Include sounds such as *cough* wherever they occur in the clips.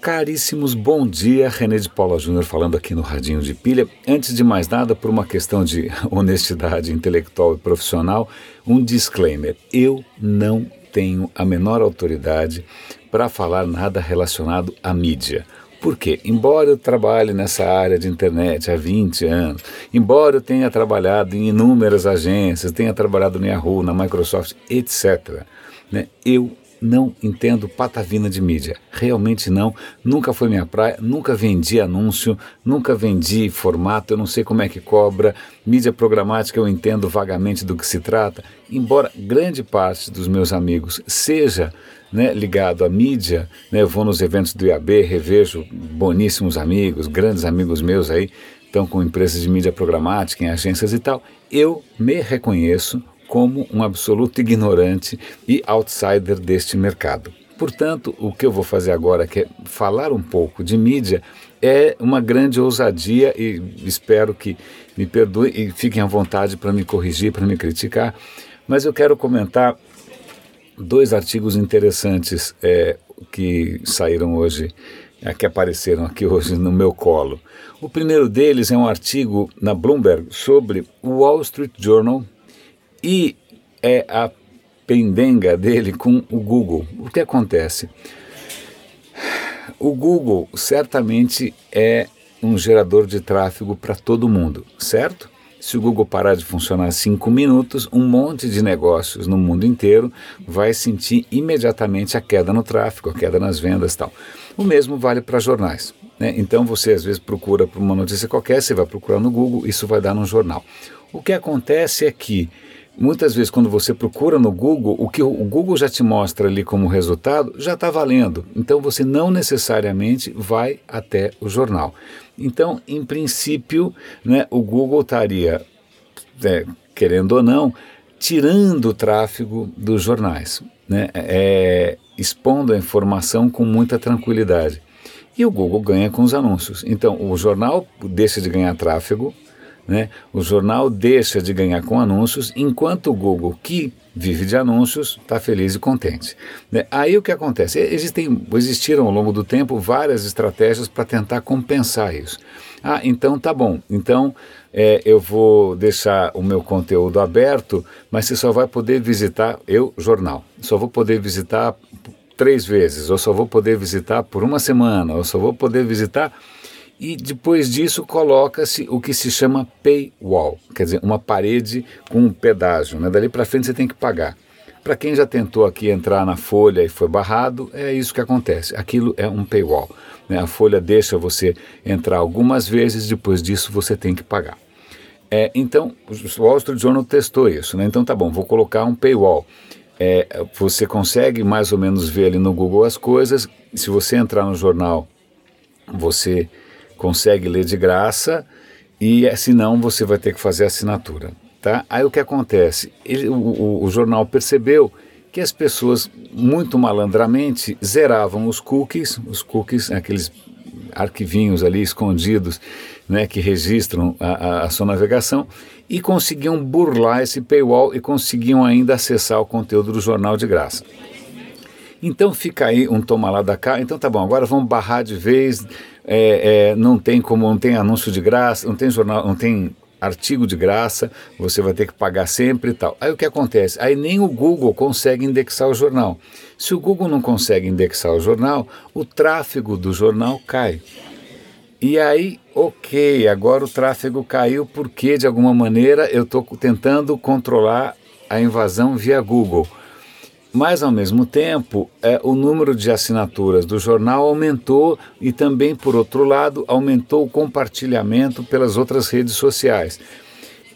Caríssimos, bom dia. René de Paula Júnior falando aqui no Radinho de Pilha. Antes de mais nada, por uma questão de *laughs* honestidade intelectual e profissional, um disclaimer. Eu não tenho a menor autoridade para falar nada relacionado à mídia. Por quê? Embora eu trabalhe nessa área de internet há 20 anos, embora eu tenha trabalhado em inúmeras agências, tenha trabalhado no Yahoo, na Microsoft, etc., né, eu não entendo patavina de mídia. Realmente não. Nunca foi minha praia, nunca vendi anúncio, nunca vendi formato, eu não sei como é que cobra. Mídia programática eu entendo vagamente do que se trata. Embora grande parte dos meus amigos seja né, ligado à mídia, né, eu vou nos eventos do IAB, revejo boníssimos amigos, grandes amigos meus aí, estão com empresas de mídia programática, em agências e tal. Eu me reconheço como um absoluto ignorante e outsider deste mercado. Portanto, o que eu vou fazer agora, que é falar um pouco de mídia, é uma grande ousadia e espero que me perdoem e fiquem à vontade para me corrigir, para me criticar. Mas eu quero comentar dois artigos interessantes é, que saíram hoje, é, que apareceram aqui hoje no meu colo. O primeiro deles é um artigo na Bloomberg sobre o Wall Street Journal, e é a pendenga dele com o Google. O que acontece? O Google certamente é um gerador de tráfego para todo mundo, certo? Se o Google parar de funcionar cinco minutos, um monte de negócios no mundo inteiro vai sentir imediatamente a queda no tráfego, a queda nas vendas e tal. O mesmo vale para jornais. Né? Então você às vezes procura por uma notícia qualquer, você vai procurar no Google, isso vai dar no jornal. O que acontece é que Muitas vezes, quando você procura no Google, o que o Google já te mostra ali como resultado já está valendo. Então, você não necessariamente vai até o jornal. Então, em princípio, né, o Google estaria, é, querendo ou não, tirando o tráfego dos jornais, né, é, expondo a informação com muita tranquilidade. E o Google ganha com os anúncios. Então, o jornal deixa de ganhar tráfego, né? O jornal deixa de ganhar com anúncios, enquanto o Google, que vive de anúncios, está feliz e contente. Né? Aí o que acontece? Existem, existiram ao longo do tempo várias estratégias para tentar compensar isso. Ah, então tá bom. Então é, eu vou deixar o meu conteúdo aberto, mas você só vai poder visitar, eu, jornal, só vou poder visitar três vezes, ou só vou poder visitar por uma semana, ou só vou poder visitar e depois disso coloca-se o que se chama paywall, quer dizer, uma parede com um pedágio. Né? Dali para frente você tem que pagar. Para quem já tentou aqui entrar na Folha e foi barrado, é isso que acontece. Aquilo é um paywall. Né? A Folha deixa você entrar algumas vezes, depois disso você tem que pagar. É, então, o Wall Street Journal testou isso. Né? Então, tá bom, vou colocar um paywall. É, você consegue mais ou menos ver ali no Google as coisas. Se você entrar no jornal, você consegue ler de graça e eh, se não você vai ter que fazer assinatura. Tá? Aí o que acontece? Ele, o, o, o jornal percebeu que as pessoas muito malandramente zeravam os cookies, os cookies, aqueles arquivinhos ali escondidos né, que registram a, a, a, sua navegação e conseguiam burlar esse paywall e conseguiam ainda acessar o conteúdo do jornal de graça. Então fica aí um toma lá da cá, então tá bom, agora vamos barrar de vez é, é, não tem como, não tem anúncio de graça, não tem jornal, não tem artigo de graça, você vai ter que pagar sempre e tal. Aí o que acontece? Aí nem o Google consegue indexar o jornal. Se o Google não consegue indexar o jornal, o tráfego do jornal cai. E aí, ok, agora o tráfego caiu porque de alguma maneira eu estou tentando controlar a invasão via Google. Mas, ao mesmo tempo, é, o número de assinaturas do jornal aumentou e também, por outro lado, aumentou o compartilhamento pelas outras redes sociais.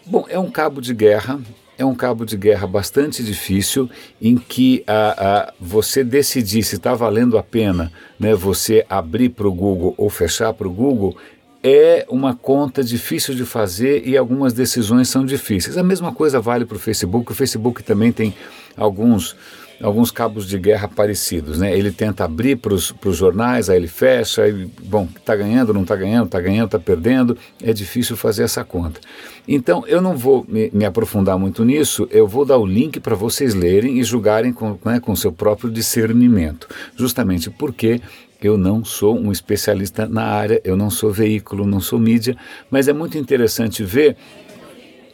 Bom, é um cabo de guerra, é um cabo de guerra bastante difícil em que a, a, você decidir se está valendo a pena né, você abrir para o Google ou fechar para o Google é uma conta difícil de fazer e algumas decisões são difíceis. A mesma coisa vale para o Facebook. O Facebook também tem alguns alguns cabos de guerra parecidos. Né? Ele tenta abrir para os jornais, aí ele fecha, aí, bom, está ganhando, não está ganhando, está ganhando, está perdendo, é difícil fazer essa conta. Então, eu não vou me, me aprofundar muito nisso, eu vou dar o link para vocês lerem e julgarem com, né, com seu próprio discernimento, justamente porque Eu não sou um especialista na área, eu não sou veículo, não sou mídia, mas é muito interessante ver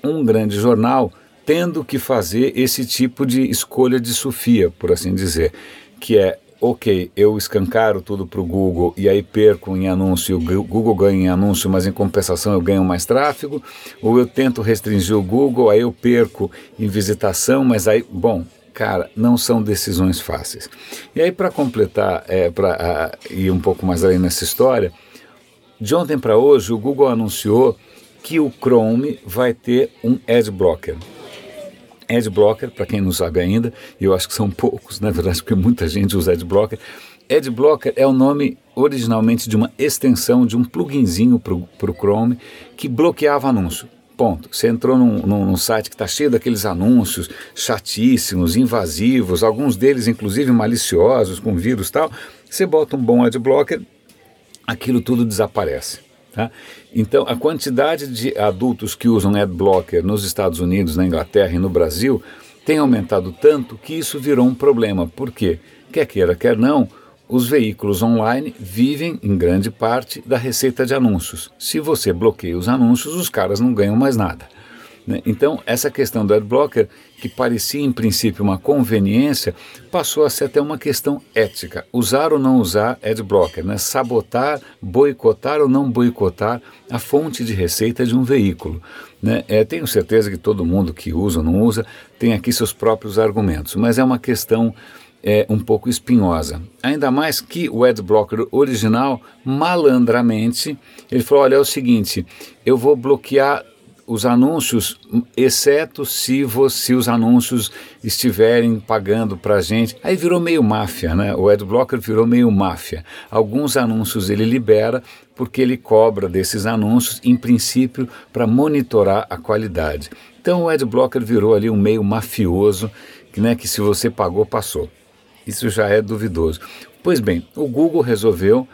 um grande jornal tendo que fazer esse tipo de escolha de Sofia, por assim dizer, que é ok, eu escancaro tudo para o Google e aí perco em anúncio, o Google ganha em anúncio, mas em compensação eu ganho mais tráfego, ou eu tento restringir o Google, aí eu perco em visitação, mas aí, bom, cara, não são decisões fáceis. E aí para completar, é, para ir um pouco mais além nessa história, de ontem para hoje o Google anunciou que o Chrome vai ter um ad blocker. Adblocker, para quem não sabe ainda, eu acho que são poucos, na verdade, porque muita gente usa Adblocker. Adblocker é o nome originalmente de uma extensão, de um pluginzinho para o Chrome que bloqueava anúncio. Ponto. Você entrou num, num, num site que está cheio daqueles anúncios chatíssimos, invasivos, alguns deles inclusive maliciosos, com vírus e tal. Você bota um bom adblocker, aquilo tudo desaparece. Tá? Então, a quantidade de adultos que usam adblocker nos Estados Unidos, na Inglaterra e no Brasil tem aumentado tanto que isso virou um problema. Por quê? Quer queira, quer não, os veículos online vivem, em grande parte, da receita de anúncios. Se você bloqueia os anúncios, os caras não ganham mais nada. Né? Então, essa questão do adblocker, que parecia em princípio uma conveniência, passou a ser até uma questão ética. Usar ou não usar adblocker, né? sabotar, boicotar ou não boicotar a fonte de receita de um veículo. Né? É, tenho certeza que todo mundo que usa ou não usa tem aqui seus próprios argumentos, mas é uma questão é, um pouco espinhosa. Ainda mais que o adblocker original, malandramente, ele falou: olha, é o seguinte, eu vou bloquear os anúncios, exceto se, você, os anúncios estiverem pagando para a gente. Aí virou meio máfia, né? O adblocker virou meio máfia. Alguns anúncios ele libera porque ele cobra desses anúncios, em princípio, para monitorar a qualidade. Então o adblocker virou ali um meio mafioso, que, né, que se você pagou, passou. Isso já é duvidoso. Pois bem, o Google resolveu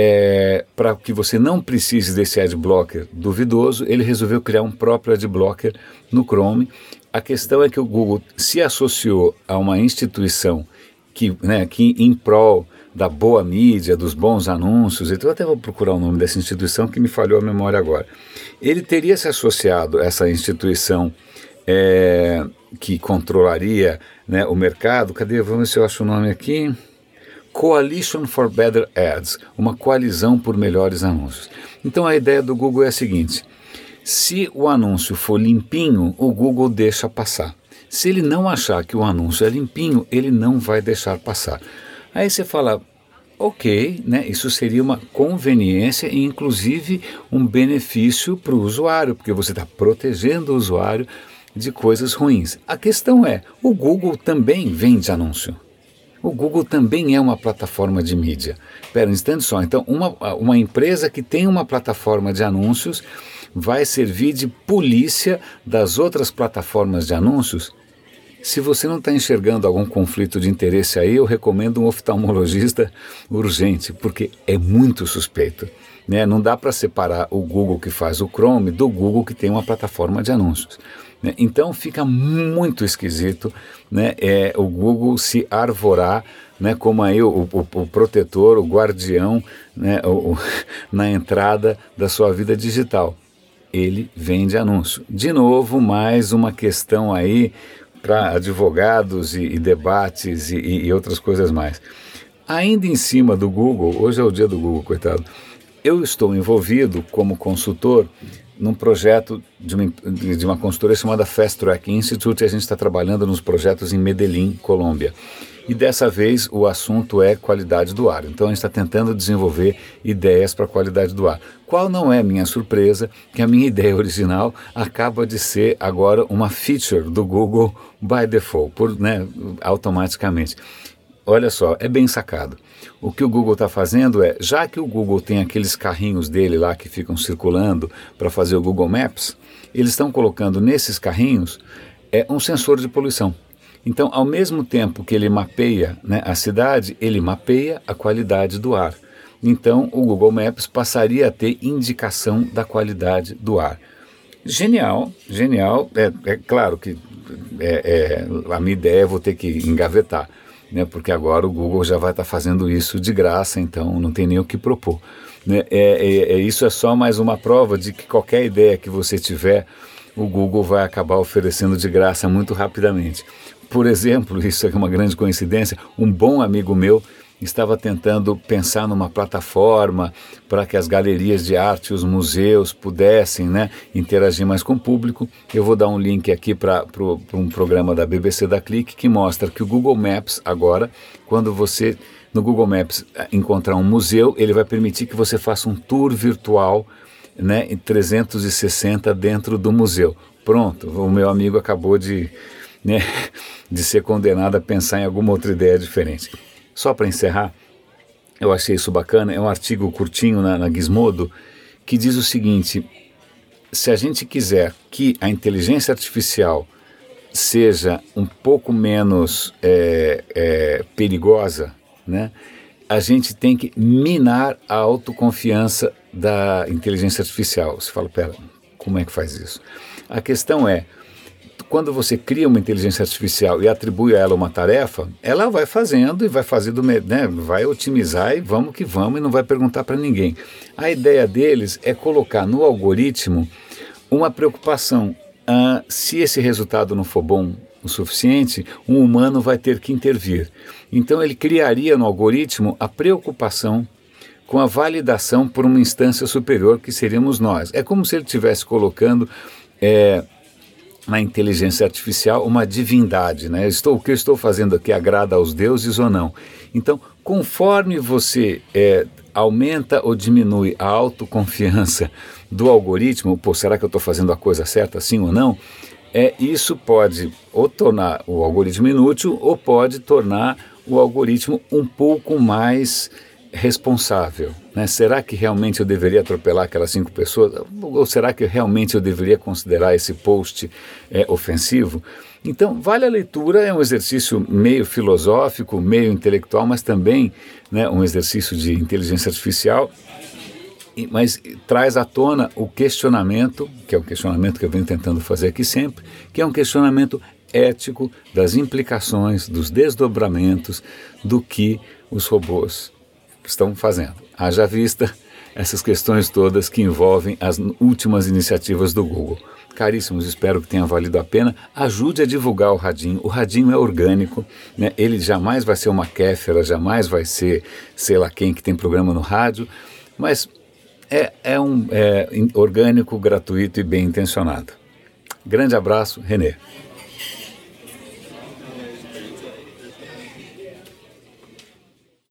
é, para que você não precise desse adblocker duvidoso, ele resolveu criar um próprio adblocker no Chrome. A questão é que o Google se associou a uma instituição que, né, que em prol da boa mídia, dos bons anúncios, então eu até vou procurar o nome dessa instituição que me falhou a memória agora. Ele teria se associado a essa instituição é, que controlaria né, o mercado. Cadê? Vamos ver se eu acho o nome aqui. Coalition for Better Ads, uma coalizão por melhores anúncios. Então a ideia do Google é a seguinte: se o anúncio for limpinho, o Google deixa passar. Se ele não achar que o anúncio é limpinho, ele não vai deixar passar. Aí você fala, ok, né, isso seria uma conveniência e inclusive um benefício para o usuário, porque você está protegendo o usuário de coisas ruins. A questão é, o Google também vende anúncio. O Google também é uma plataforma de mídia. Espera um instante só. Então, uma, uma empresa que tem uma plataforma de anúncios vai servir de polícia das outras plataformas de anúncios? Se você não está enxergando algum conflito de interesse aí, eu recomendo um oftalmologista urgente, porque é muito suspeito. Né? Não dá para separar o Google que faz o Chrome do Google que tem uma plataforma de anúncios. Né? Então fica muito esquisito né, é, o Google se arvorar né, como aí o, o, o protetor, o guardião né, o, *laughs* na entrada da sua vida digital. Ele vende anúncio. De novo, mais uma questão aí para advogados e, e debates e, e outras coisas mais. Ainda em cima do Google, hoje é o dia do Google, coitado, eu estou envolvido como consultor num projeto de uma, de uma consultoria chamada Fast Track Institute e a gente está trabalhando nos projetos em Medellín, Colômbia. E dessa vez o assunto é qualidade do ar. Então a gente está tentando desenvolver ideias para a qualidade do ar. Qual não é minha surpresa que a minha *laughs* ideia original acaba de ser agora uma feature do Google by default, por, né, automaticamente. Olha só, é bem sacado. O que o Google está fazendo é, já que o Google tem aqueles carrinhos dele lá que ficam circulando para fazer o Google Maps, eles estão colocando nesses carrinhos é, um sensor de poluição. Então, ao mesmo tempo que ele mapeia né, a cidade, ele mapeia a qualidade do ar. Então, o Google Maps passaria a ter indicação da qualidade do ar. Genial, genial. É, é claro que é, é, a minha ideia eu vou ter que engavetar né, porque agora o Google já vai estar tá fazendo isso de graça, então não tem nem o que propor. Né? É, é, é, isso é só mais uma prova de que qualquer ideia que você tiver, o Google vai acabar oferecendo de graça muito rapidamente. Por exemplo, *laughs* isso é uma grande coincidência, um bom amigo meu estava tentando pensar numa plataforma para que as galerias de arte, os museus pudessem né, interagir mais com o público. Eu vou dar um link aqui para pro, um programa da BBC da Clique que mostra que o Google Maps agora, quando você no Google Maps eh, encontrar um museu, ele vai permitir que você faça um tour virtual né, em 360 dentro do museu. Pronto, o meu amigo acabou de, né, *laughs* de ser condenado a pensar em alguma outra ideia diferente. Só para encerrar, eu achei isso bacana, é um artigo curtinho na, na Gizmodo que diz o seguinte: se a gente quiser que a inteligência artificial seja um pouco menos é, é, perigosa, né, a gente tem que minar a autoconfiança da inteligência artificial. Você fala, pera, como é que faz isso? A questão é, quando você cria uma inteligência artificial e atribui a ela uma tarefa, ela vai fazendo e vai fazendo, né, vai otimizar e vamos que vamos e não vai perguntar para ninguém. A ideia deles é colocar no algoritmo uma preocupação. Ah, se esse resultado não for bom o suficiente, um humano vai ter que intervir. Então ele criaria no algoritmo a preocupação com a validação por uma instância superior que seríamos nós. É como se ele estivesse colocando é, na inteligência artificial uma divindade, né? Estou, o que eu estou fazendo aqui agrada aos deuses ou não? Então, conforme você é, aumenta ou diminui a autoconfiança do algoritmo, pô, será que eu estou fazendo a coisa certa, sim ou não? É, isso pode ou tornar o algoritmo inútil ou pode tornar o algoritmo um pouco mais responsável. Né? Será que realmente eu deveria atropelar aquelas cinco pessoas? Ou será que realmente eu deveria considerar esse post é, ofensivo? Então, vale a leitura, é um exercício meio filosófico, meio intelectual, mas também né, um exercício de inteligência artificial, mas traz à tona o questionamento, que é o questionamento que eu venho tentando fazer aqui sempre, que é um questionamento ético das implicações, dos desdobramentos do que os robôs estão fazendo. Haja vista essas questões todas que envolvem as últimas iniciativas do Google. Caríssimos, espero que tenha valido a pena. Ajude a divulgar o Radinho. O Radinho é orgânico, né? ele jamais vai ser uma kéfera, jamais vai ser sei lá quem que tem programa no rádio, mas é, é um é, orgânico, gratuito e bem intencionado. Grande abraço, Renê.